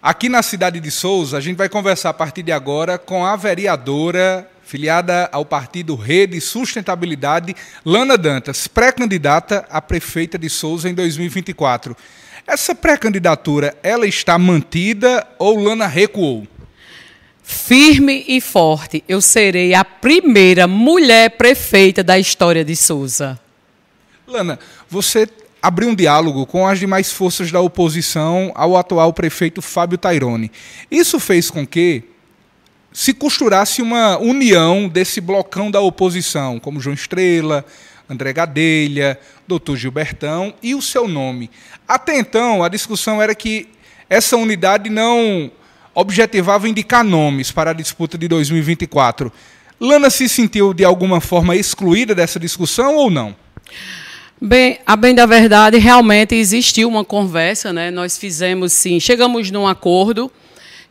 Aqui na cidade de Souza, a gente vai conversar a partir de agora com a vereadora filiada ao partido Rede Sustentabilidade, Lana Dantas, pré-candidata a prefeita de Souza em 2024. Essa pré-candidatura, ela está mantida ou Lana recuou? Firme e forte, eu serei a primeira mulher prefeita da história de Souza. Lana, você abriu um diálogo com as demais forças da oposição ao atual prefeito Fábio Tairone. Isso fez com que se costurasse uma união desse blocão da oposição, como João Estrela, André Gadelha, doutor Gilbertão e o seu nome. Até então, a discussão era que essa unidade não objetivava indicar nomes para a disputa de 2024. Lana se sentiu de alguma forma excluída dessa discussão ou não? Bem, a bem da verdade, realmente existiu uma conversa, né? Nós fizemos sim, chegamos num acordo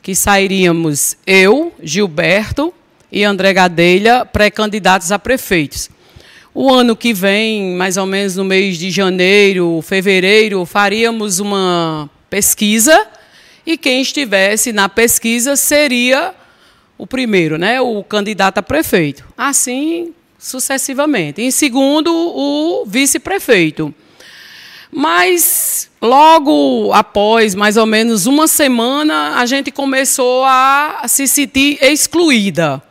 que sairíamos eu, Gilberto e André Gadelha, pré-candidatos a prefeitos. O ano que vem, mais ou menos no mês de janeiro, fevereiro, faríamos uma pesquisa e quem estivesse na pesquisa seria o primeiro, né, o candidato a prefeito. Assim sucessivamente. Em segundo, o vice-prefeito. Mas logo após mais ou menos uma semana, a gente começou a se sentir excluída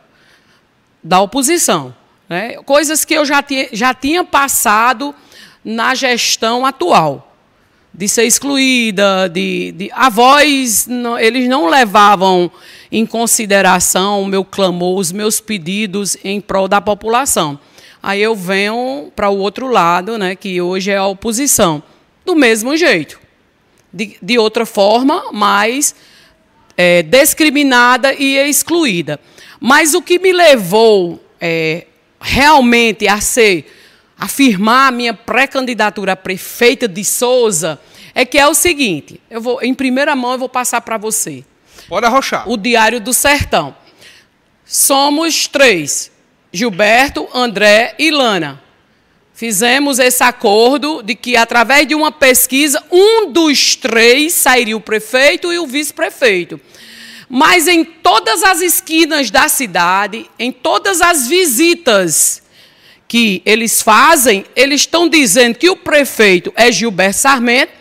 da oposição. Né? Coisas que eu já tinha, já tinha passado na gestão atual. De ser excluída, de, de a voz, não, eles não levavam em consideração o meu clamor, os meus pedidos em prol da população. Aí eu venho para o outro lado, né, que hoje é a oposição, do mesmo jeito, de, de outra forma, mas é, discriminada e excluída. Mas o que me levou é, realmente a ser afirmar a minha pré-candidatura a prefeita de Souza é que é o seguinte, eu vou em primeira mão eu vou passar para você. Pode arrochar. O Diário do Sertão. Somos três: Gilberto, André e Lana. Fizemos esse acordo de que, através de uma pesquisa, um dos três sairia o prefeito e o vice-prefeito. Mas em todas as esquinas da cidade, em todas as visitas que eles fazem, eles estão dizendo que o prefeito é Gilberto Sarmento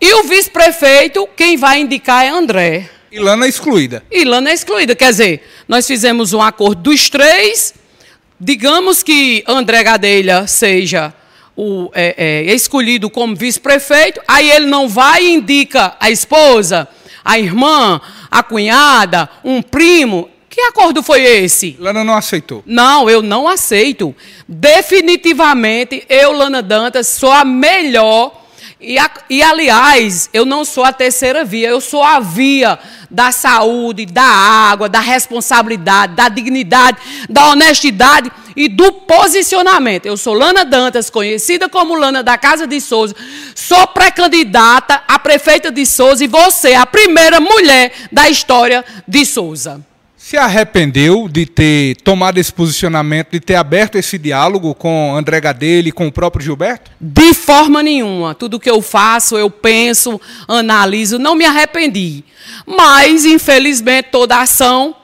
e o vice-prefeito, quem vai indicar é André. Ilana é excluída. Ilana é excluída. Quer dizer, nós fizemos um acordo dos três. Digamos que André Gadelha seja o, é, é, escolhido como vice-prefeito, aí ele não vai e indica a esposa, a irmã, a cunhada, um primo. Que acordo foi esse? Lana não aceitou. Não, eu não aceito. Definitivamente, eu, Lana Dantas, sou a melhor e, a, e, aliás, eu não sou a terceira via, eu sou a via da saúde, da água, da responsabilidade, da dignidade, da honestidade e do posicionamento. Eu sou Lana Dantas, conhecida como Lana da Casa de Souza, sou pré-candidata a prefeita de Souza e você, a primeira mulher da história de Souza. Se arrependeu de ter tomado esse posicionamento, de ter aberto esse diálogo com André Gadelha e com o próprio Gilberto? De forma nenhuma. Tudo que eu faço, eu penso, analiso, não me arrependi. Mas, infelizmente, toda ação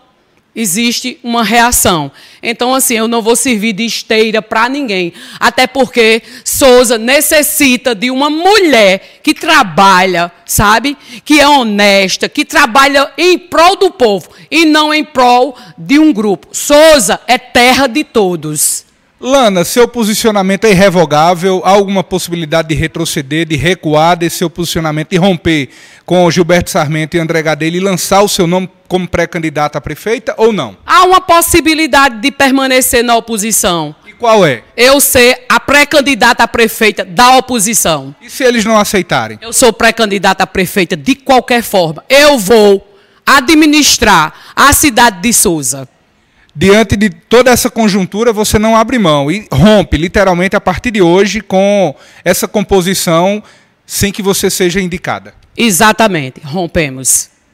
existe uma reação. Então, assim, eu não vou servir de esteira para ninguém. Até porque Souza necessita de uma mulher que trabalha, sabe? Que é honesta, que trabalha em prol do povo e não em prol de um grupo. Souza é terra de todos. Lana, seu posicionamento é irrevogável? Há alguma possibilidade de retroceder, de recuar desse seu posicionamento e romper com Gilberto Sarmento e André Gadelha e lançar o seu nome como pré-candidato a prefeita ou não? Há uma possibilidade de permanecer na oposição. E qual é? Eu ser a pré-candidata a prefeita da oposição. E se eles não aceitarem? Eu sou pré-candidata a prefeita de qualquer forma. Eu vou administrar a cidade de Souza diante de toda essa conjuntura, você não abre mão e rompe, literalmente, a partir de hoje, com essa composição sem que você seja indicada. Exatamente, rompemos.